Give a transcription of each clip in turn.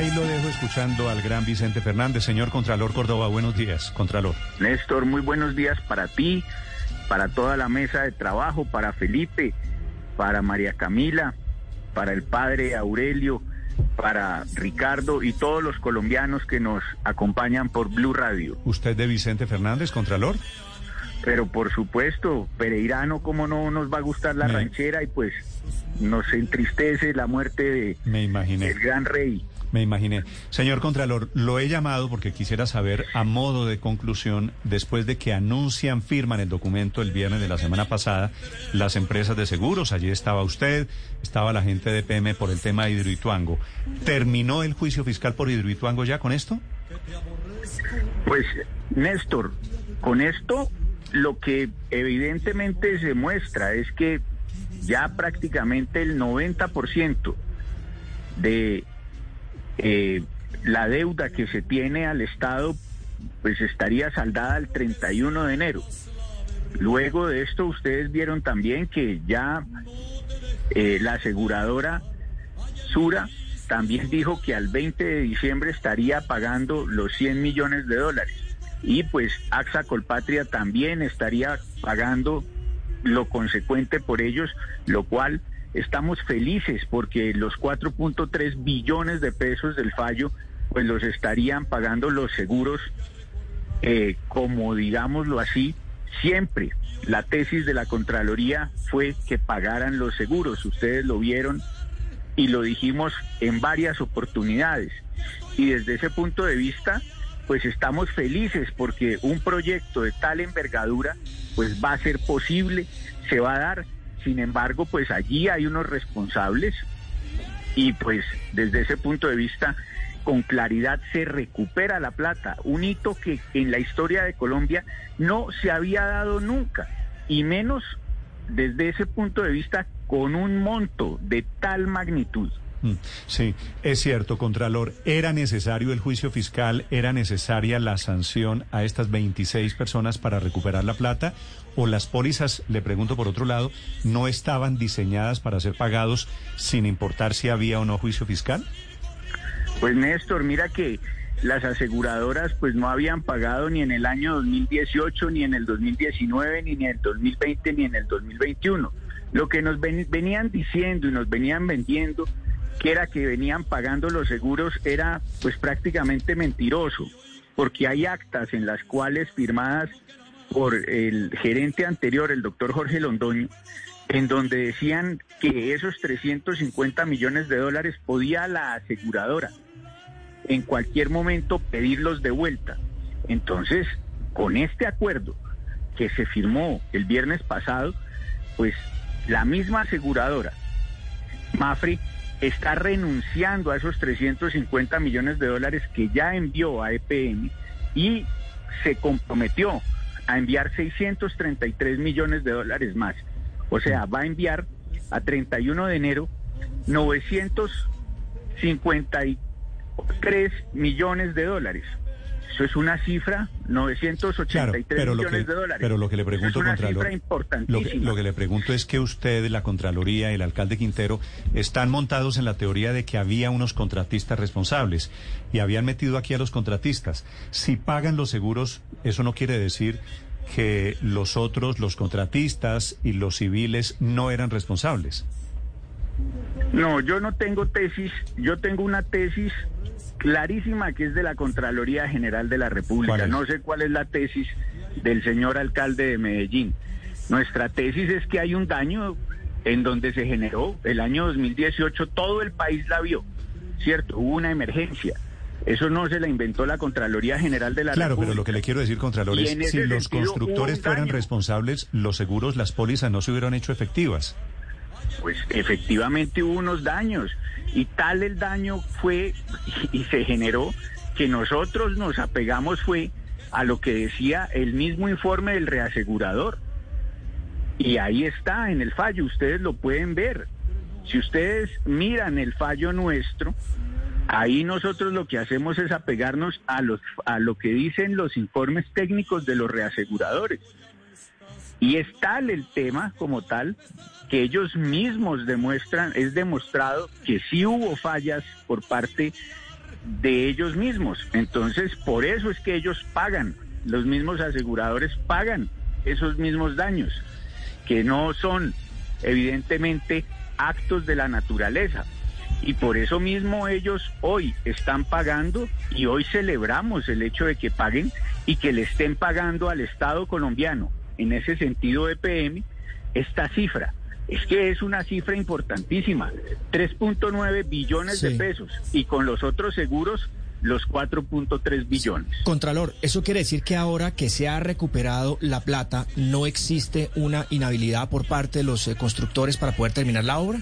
Ahí lo dejo escuchando al gran Vicente Fernández. Señor Contralor Córdoba, buenos días, Contralor. Néstor, muy buenos días para ti, para toda la mesa de trabajo, para Felipe, para María Camila, para el padre Aurelio, para Ricardo y todos los colombianos que nos acompañan por Blue Radio. ¿Usted de Vicente Fernández, Contralor? Pero por supuesto, Pereirano, ¿cómo no nos va a gustar la ranchera? Y pues nos entristece la muerte de Me imaginé. el gran rey. Me imaginé. Señor Contralor, lo he llamado porque quisiera saber, a modo de conclusión, después de que anuncian, firman el documento el viernes de la semana pasada, las empresas de seguros, allí estaba usted, estaba la gente de PM por el tema de Hidroituango. ¿Terminó el juicio fiscal por Hidroituango ya con esto? Pues, Néstor, con esto lo que evidentemente se muestra es que ya prácticamente el 90% de eh, la deuda que se tiene al Estado pues estaría saldada el 31 de enero. Luego de esto ustedes vieron también que ya eh, la aseguradora Sura también dijo que al 20 de diciembre estaría pagando los 100 millones de dólares. Y pues AXA Colpatria también estaría pagando lo consecuente por ellos, lo cual estamos felices porque los 4.3 billones de pesos del fallo pues los estarían pagando los seguros eh, como digámoslo así siempre. La tesis de la Contraloría fue que pagaran los seguros ustedes lo vieron y lo dijimos en varias oportunidades. Y desde ese punto de vista pues estamos felices porque un proyecto de tal envergadura pues va a ser posible se va a dar sin embargo, pues allí hay unos responsables y pues desde ese punto de vista con claridad se recupera la plata, un hito que en la historia de Colombia no se había dado nunca, y menos desde ese punto de vista con un monto de tal magnitud. Mm, sí, es cierto, Contralor. ¿Era necesario el juicio fiscal? ¿Era necesaria la sanción a estas 26 personas para recuperar la plata? ¿O las pólizas, le pregunto por otro lado, no estaban diseñadas para ser pagados sin importar si había o no juicio fiscal? Pues Néstor, mira que las aseguradoras pues no habían pagado ni en el año 2018, ni en el 2019, ni en el 2020, ni en el 2021. Lo que nos venían diciendo y nos venían vendiendo que era que venían pagando los seguros era pues prácticamente mentiroso, porque hay actas en las cuales firmadas por el gerente anterior, el doctor Jorge Londoño, en donde decían que esos 350 millones de dólares podía la aseguradora en cualquier momento pedirlos de vuelta. Entonces, con este acuerdo que se firmó el viernes pasado, pues la misma aseguradora, Mafre, está renunciando a esos 350 millones de dólares que ya envió a EPM y se comprometió a enviar 633 millones de dólares más. O sea, va a enviar a 31 de enero 953 millones de dólares. Eso es una cifra, 983 millones de dólares. Pero lo que le pregunto, es una Contralor, cifra importantísima. Lo que, le pregunto es que usted, la Contraloría y el alcalde Quintero están montados en la teoría de que había unos contratistas responsables y habían metido aquí a los contratistas. Si pagan los seguros, eso no quiere decir que los otros, los contratistas y los civiles no eran responsables. No, yo no tengo tesis, yo tengo una tesis clarísima que es de la Contraloría General de la República. No sé cuál es la tesis del señor alcalde de Medellín. Nuestra tesis es que hay un daño en donde se generó el año 2018, todo el país la vio, ¿cierto? Hubo una emergencia. Eso no se la inventó la Contraloría General de la República. Claro, pero lo que le quiero decir, Contralor, es si los constructores fueran responsables, los seguros, las pólizas no se hubieran hecho efectivas. Pues efectivamente hubo unos daños y tal el daño fue y, se generó que nosotros nos apegamos fue a lo que decía el mismo informe del reasegurador. Y ahí está en el fallo, ustedes lo pueden ver. Si ustedes miran el fallo nuestro, ahí nosotros lo que hacemos es apegarnos a, los, a lo que dicen los informes técnicos de los reaseguradores. Y es tal el tema como tal que ellos mismos demuestran, es demostrado que sí hubo fallas por parte de ellos mismos. Entonces, por eso es que ellos pagan, los mismos aseguradores pagan esos mismos daños, que no son evidentemente actos de la naturaleza. Y por eso mismo ellos hoy están pagando y hoy celebramos el hecho de que paguen y que le estén pagando al Estado colombiano, en ese sentido EPM, esta cifra. Es que es una cifra importantísima, 3.9 billones de pesos y con los otros seguros los 4.3 billones. Contralor, ¿eso quiere decir que ahora que se ha recuperado la plata no existe una inhabilidad por parte de los eh, constructores para poder terminar la obra?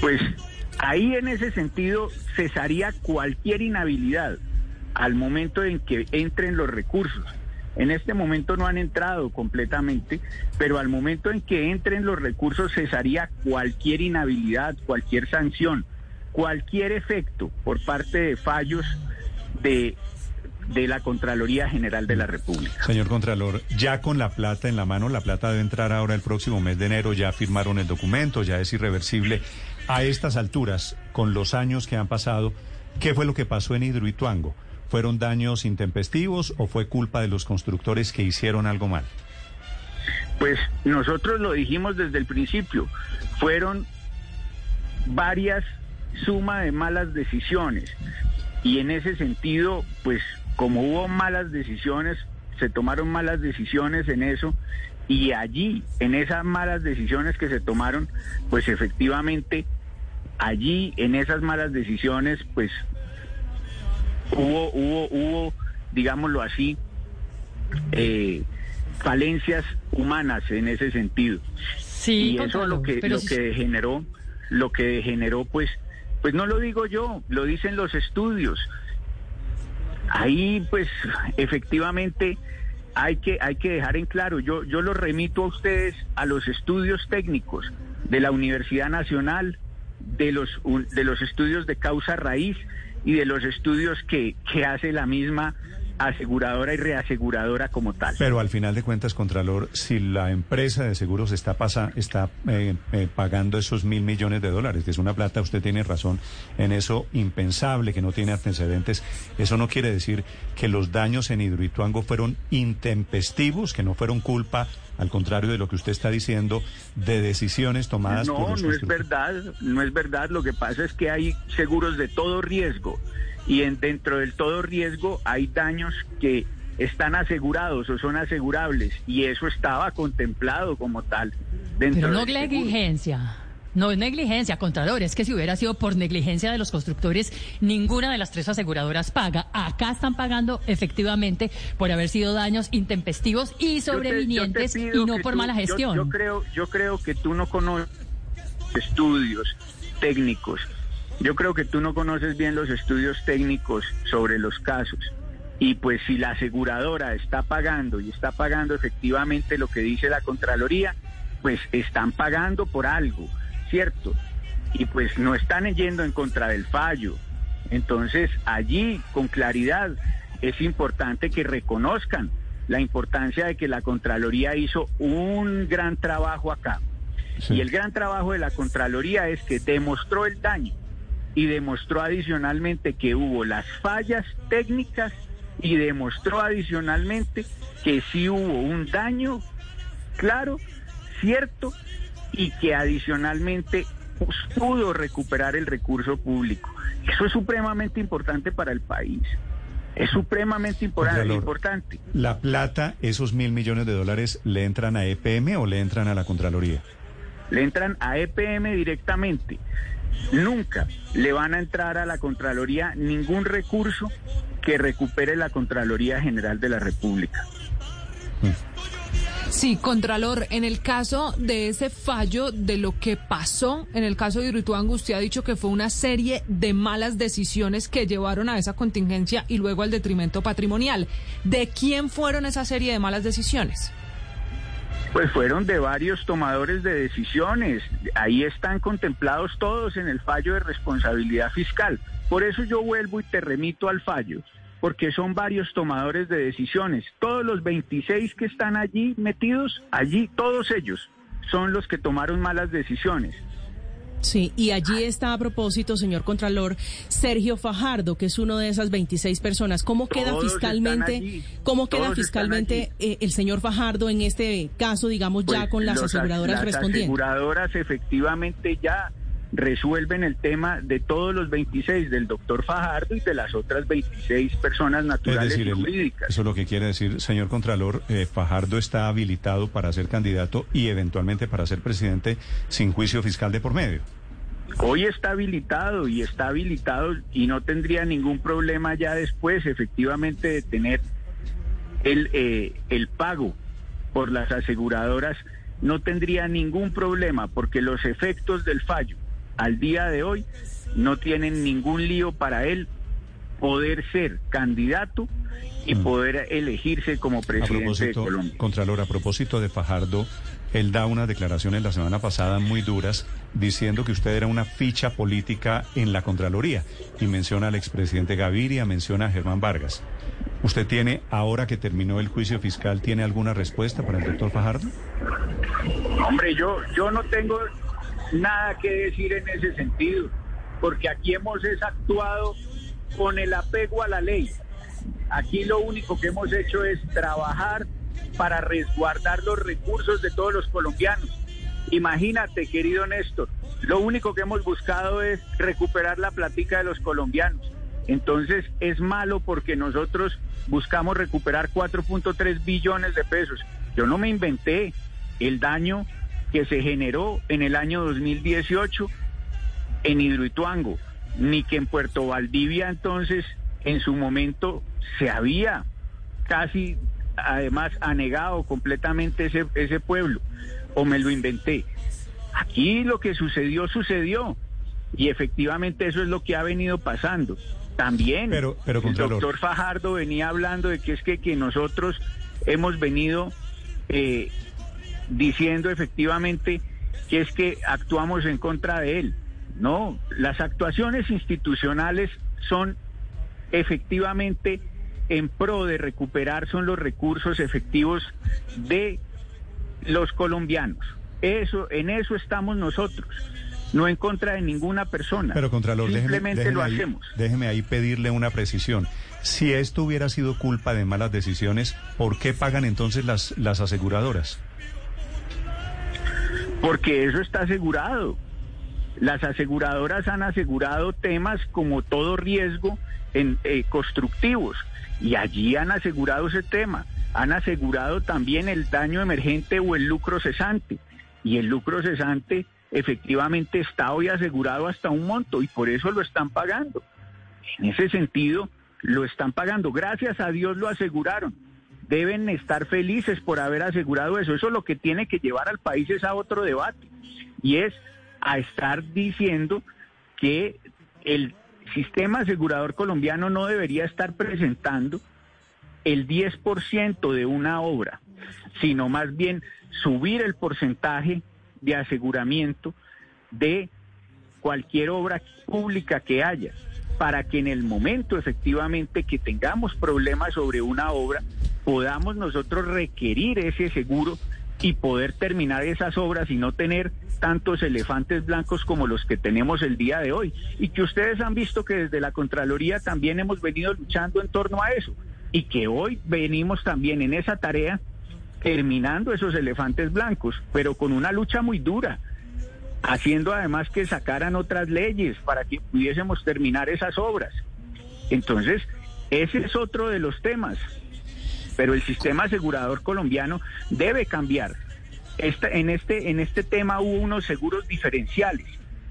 Pues ahí en ese sentido cesaría cualquier inhabilidad al momento en que entren los recursos. En este momento no han entrado completamente, pero al momento en que entren los recursos cesaría cualquier inhabilidad, cualquier sanción, cualquier efecto por parte de fallos de, de la Contraloría General de la República. Señor Contralor, ya con la plata en la mano, la plata debe entrar ahora el próximo mes de enero, ya firmaron el documento, ya es irreversible. A estas alturas, con los años que han pasado, ¿qué fue lo que pasó en Hidroituango? ¿Fueron daños intempestivos o fue culpa de los constructores que hicieron algo mal? Pues nosotros lo dijimos desde el principio. Fueron varias sumas de malas decisiones. Y en ese sentido, pues como hubo malas decisiones, se tomaron malas decisiones en eso. Y allí, en esas malas decisiones que se tomaron, pues efectivamente, allí, en esas malas decisiones, pues hubo, hubo, hubo, digámoslo así, eh, falencias humanas en ese sentido. Sí, y eso lo que lo que generó, lo que generó, pues, pues no lo digo yo, lo dicen los estudios. Ahí, pues, efectivamente hay que hay que dejar en claro. Yo yo lo remito a ustedes a los estudios técnicos de la Universidad Nacional, de los de los estudios de causa raíz y de los estudios que, que hace la misma aseguradora y reaseguradora como tal. Pero al final de cuentas, Contralor, si la empresa de seguros está, pasa, está eh, eh, pagando esos mil millones de dólares, que es una plata, usted tiene razón en eso, impensable, que no tiene antecedentes, eso no quiere decir que los daños en Hidroituango fueron intempestivos, que no fueron culpa al contrario de lo que usted está diciendo, de decisiones tomadas no, por los No, es verdad, no es verdad. Lo que pasa es que hay seguros de todo riesgo y en, dentro del todo riesgo hay daños que están asegurados o son asegurables y eso estaba contemplado como tal. Dentro Pero no negligencia. No es negligencia, Contralor, es que si hubiera sido por negligencia de los constructores, ninguna de las tres aseguradoras paga. Acá están pagando efectivamente por haber sido daños intempestivos y sobrevinientes y no por mala gestión. Yo, creo, yo creo que tú no conoces estudios técnicos. Yo creo que tú no conoces bien los estudios técnicos sobre los casos. Y pues si la aseguradora está pagando y está pagando efectivamente lo que dice la Contraloría, pues están pagando por algo cierto. Y pues no están yendo en contra del fallo. Entonces, allí, con claridad, es importante que reconozcan la importancia de que la Contraloría hizo un gran trabajo acá. Y el gran trabajo de la Contraloría es que demostró el daño y demostró adicionalmente que hubo las fallas técnicas y demostró adicionalmente que sí hubo un daño claro, cierto y que adicionalmente pudo recuperar el recurso público. Eso es supremamente importante para el país. Es supremamente importante. ¿La plata, esos mil millones de dólares, le entran a EPM o le entran a la Contraloría? Le entran a EPM directamente. Nunca le van a entrar a la Contraloría ningún recurso que recupere la Contraloría General de la República. Sí, Contralor, en el caso de ese fallo, de lo que pasó, en el caso de Hidroituango, usted ha dicho que fue una serie de malas decisiones que llevaron a esa contingencia y luego al detrimento patrimonial. ¿De quién fueron esa serie de malas decisiones? Pues fueron de varios tomadores de decisiones. Ahí están contemplados todos en el fallo de responsabilidad fiscal. Por eso yo vuelvo y te remito al fallo porque son varios tomadores de decisiones. Todos los 26 que están allí metidos, allí, todos ellos son los que tomaron malas decisiones. Sí, y allí está a propósito, señor Contralor, Sergio Fajardo, que es uno de esas 26 personas. ¿Cómo queda fiscalmente, cómo queda fiscalmente eh, el señor Fajardo en este caso, digamos, ya pues con las aseguradoras las respondiendo? Las aseguradoras efectivamente ya resuelven el tema de todos los 26, del doctor Fajardo y de las otras 26 personas naturales y jurídicas. eso es lo que quiere decir, señor Contralor, eh, Fajardo está habilitado para ser candidato y eventualmente para ser presidente sin juicio fiscal de por medio. Hoy está habilitado y está habilitado y no tendría ningún problema ya después, efectivamente, de tener el, eh, el pago por las aseguradoras. No tendría ningún problema porque los efectos del fallo al día de hoy no tienen ningún lío para él poder ser candidato y mm. poder elegirse como presidente de Colombia. Contralor, a propósito de Fajardo, él da unas declaraciones la semana pasada muy duras diciendo que usted era una ficha política en la Contraloría y menciona al expresidente Gaviria, menciona a Germán Vargas. ¿Usted tiene, ahora que terminó el juicio fiscal, tiene alguna respuesta para el doctor Fajardo? Hombre, yo, yo no tengo nada que decir en ese sentido, porque aquí hemos actuado con el apego a la ley. Aquí lo único que hemos hecho es trabajar para resguardar los recursos de todos los colombianos. Imagínate, querido Néstor, lo único que hemos buscado es recuperar la platica de los colombianos. Entonces es malo porque nosotros buscamos recuperar 4.3 billones de pesos. Yo no me inventé el daño que se generó en el año 2018 en Hidroituango, ni que en Puerto Valdivia entonces en su momento se había casi además anegado completamente ese, ese pueblo, o me lo inventé. Aquí lo que sucedió, sucedió. Y efectivamente eso es lo que ha venido pasando. También pero, pero, el doctor Fajardo venía hablando de que es que, que nosotros hemos venido eh, diciendo efectivamente que es que actuamos en contra de él. No, las actuaciones institucionales son efectivamente en pro de recuperar son los recursos efectivos de los colombianos. Eso, en eso estamos nosotros, no en contra de ninguna persona. Pero Contralor, simplemente lo hacemos. Déjeme ahí pedirle una precisión. Si esto hubiera sido culpa de malas decisiones, ¿por qué pagan entonces las, las aseguradoras? Porque eso está asegurado. Las aseguradoras han asegurado temas como todo riesgo en, eh, constructivos y allí han asegurado ese tema. Han asegurado también el daño emergente o el lucro cesante. Y el lucro cesante efectivamente está hoy asegurado hasta un monto y por eso lo están pagando. En ese sentido, lo están pagando. Gracias a Dios lo aseguraron deben estar felices por haber asegurado eso. Eso es lo que tiene que llevar al país es a otro debate y es a estar diciendo que el sistema asegurador colombiano no debería estar presentando el 10% de una obra, sino más bien subir el porcentaje de aseguramiento de cualquier obra pública que haya, para que en el momento efectivamente que tengamos problemas sobre una obra, podamos nosotros requerir ese seguro y poder terminar esas obras y no tener tantos elefantes blancos como los que tenemos el día de hoy. Y que ustedes han visto que desde la Contraloría también hemos venido luchando en torno a eso y que hoy venimos también en esa tarea terminando esos elefantes blancos, pero con una lucha muy dura, haciendo además que sacaran otras leyes para que pudiésemos terminar esas obras. Entonces, ese es otro de los temas pero el sistema asegurador colombiano debe cambiar. en, este, en este tema hubo unos seguros diferenciales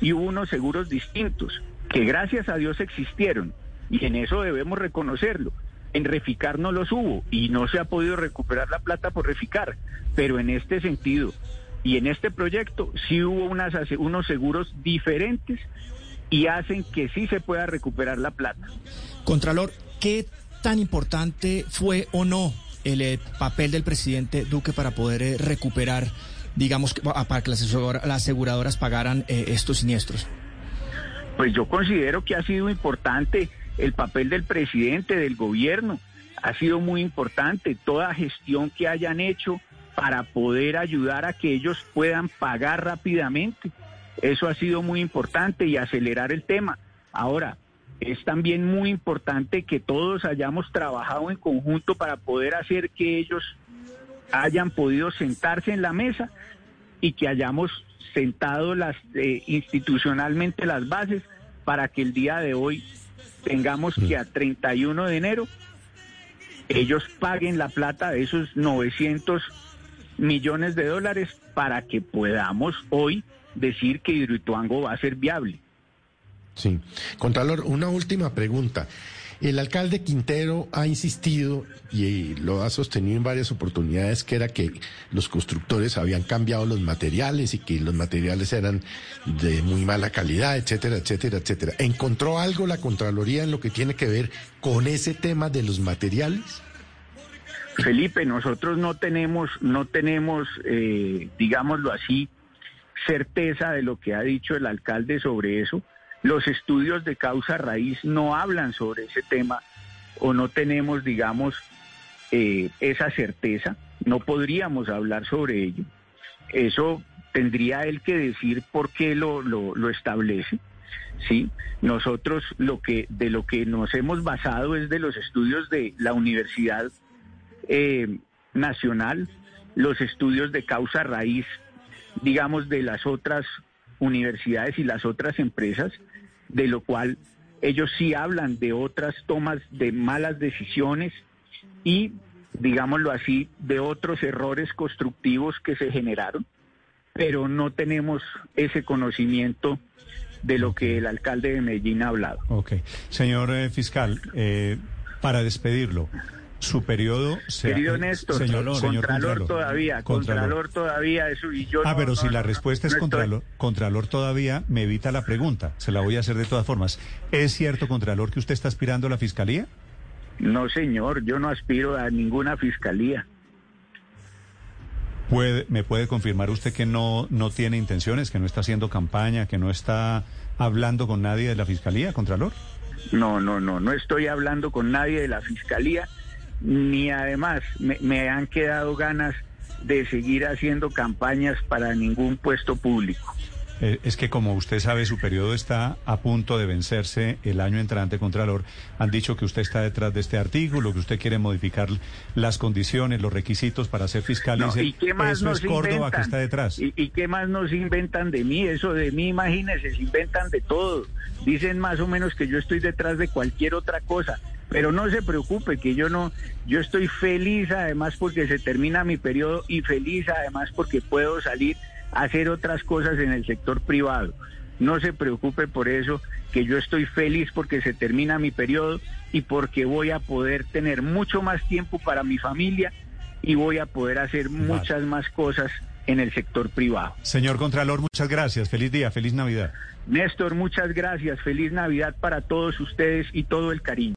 y hubo unos seguros distintos, que gracias a Dios existieron, y en eso debemos reconocerlo. En Reficar no los hubo y no se ha podido recuperar la plata por Reficar, pero en este sentido y en este proyecto sí hubo unas, unos seguros diferentes y hacen que sí se pueda recuperar la plata. Contralor, ¿qué tan importante fue o no el eh, papel del presidente Duque para poder eh, recuperar, digamos, para que las, aseguradoras pagaran eh, estos siniestros? Pues yo considero que ha sido importante el papel del presidente, del gobierno. Ha sido muy importante toda gestión que hayan hecho para poder ayudar a que ellos puedan pagar rápidamente. Eso ha sido muy importante y acelerar el tema. Ahora, es también muy importante que todos hayamos trabajado en conjunto para poder hacer que ellos hayan podido sentarse en la mesa y que hayamos sentado las eh, institucionalmente las bases para que el día de hoy tengamos que a 31 de enero ellos paguen la plata de esos 900 millones de dólares para que podamos hoy decir que Hidroituango va a ser viable. Sí. Contralor, una última pregunta. El alcalde Quintero ha insistido y lo ha sostenido en varias oportunidades que era que los constructores habían cambiado los materiales y que los materiales eran de muy mala calidad, etcétera, etcétera, etcétera. ¿Encontró algo la Contraloría en lo que tiene que ver con ese tema de los materiales? Felipe, nosotros no tenemos, no tenemos, eh, digámoslo así, certeza de lo que ha dicho el alcalde sobre eso. Los estudios de causa raíz no hablan sobre ese tema o no tenemos, digamos, eh, esa certeza. No podríamos hablar sobre ello. Eso tendría él que decir por qué lo, lo, establece. Sí, nosotros lo que de lo que nos hemos basado es de los estudios de la Universidad eh, Nacional, los estudios de causa raíz, digamos, de las otras universidades y las otras empresas de lo cual ellos sí hablan de otras tomas de malas decisiones y, digámoslo así, de otros errores constructivos que se generaron, pero no tenemos ese conocimiento de lo que el alcalde de Medellín ha hablado. Ok. Señor eh, fiscal, eh, para despedirlo, su periodo se Querido Néstor, señor, Contralor, todavía, Contralor. todavía, eso y yo Ah, pero si la respuesta es contralor, Contralor todavía, me evita la pregunta, se la voy a hacer de todas formas. ¿Es cierto, Contralor, que usted está aspirando a la Fiscalía? No, señor, yo no aspiro a ninguna Fiscalía. ¿Puede, ¿Me puede confirmar usted que no, no tiene intenciones, que no está haciendo campaña, que no está hablando con nadie de la Fiscalía, Contralor? No, no, no, no estoy hablando con nadie de la Fiscalía ni además me, han quedado ganas de seguir haciendo campañas para ningún puesto público. Eh, es que como usted sabe, su periodo está a punto de vencerse el año entrante, Contralor. Han dicho que usted está detrás de este artículo, que usted quiere modificar las condiciones, los requisitos para ser fiscal. ¿y qué más eso es Córdoba que está detrás. ¿Y, ¿Y, qué más nos inventan de mí? Eso de mí, imagínense, se inventan de todo. Dicen más o menos que yo estoy detrás de cualquier otra cosa. Pero no se preocupe que yo no, yo estoy feliz además porque se termina mi periodo y feliz además porque puedo salir a hacer otras cosas en el sector privado. No se preocupe por eso, que yo estoy feliz porque se termina mi periodo y porque voy a poder tener mucho más tiempo para mi familia y voy a poder hacer muchas más cosas en el sector privado. Señor Contralor, muchas gracias. Feliz día, feliz Navidad. Néstor, muchas gracias. Feliz Navidad para todos ustedes y todo el cariño.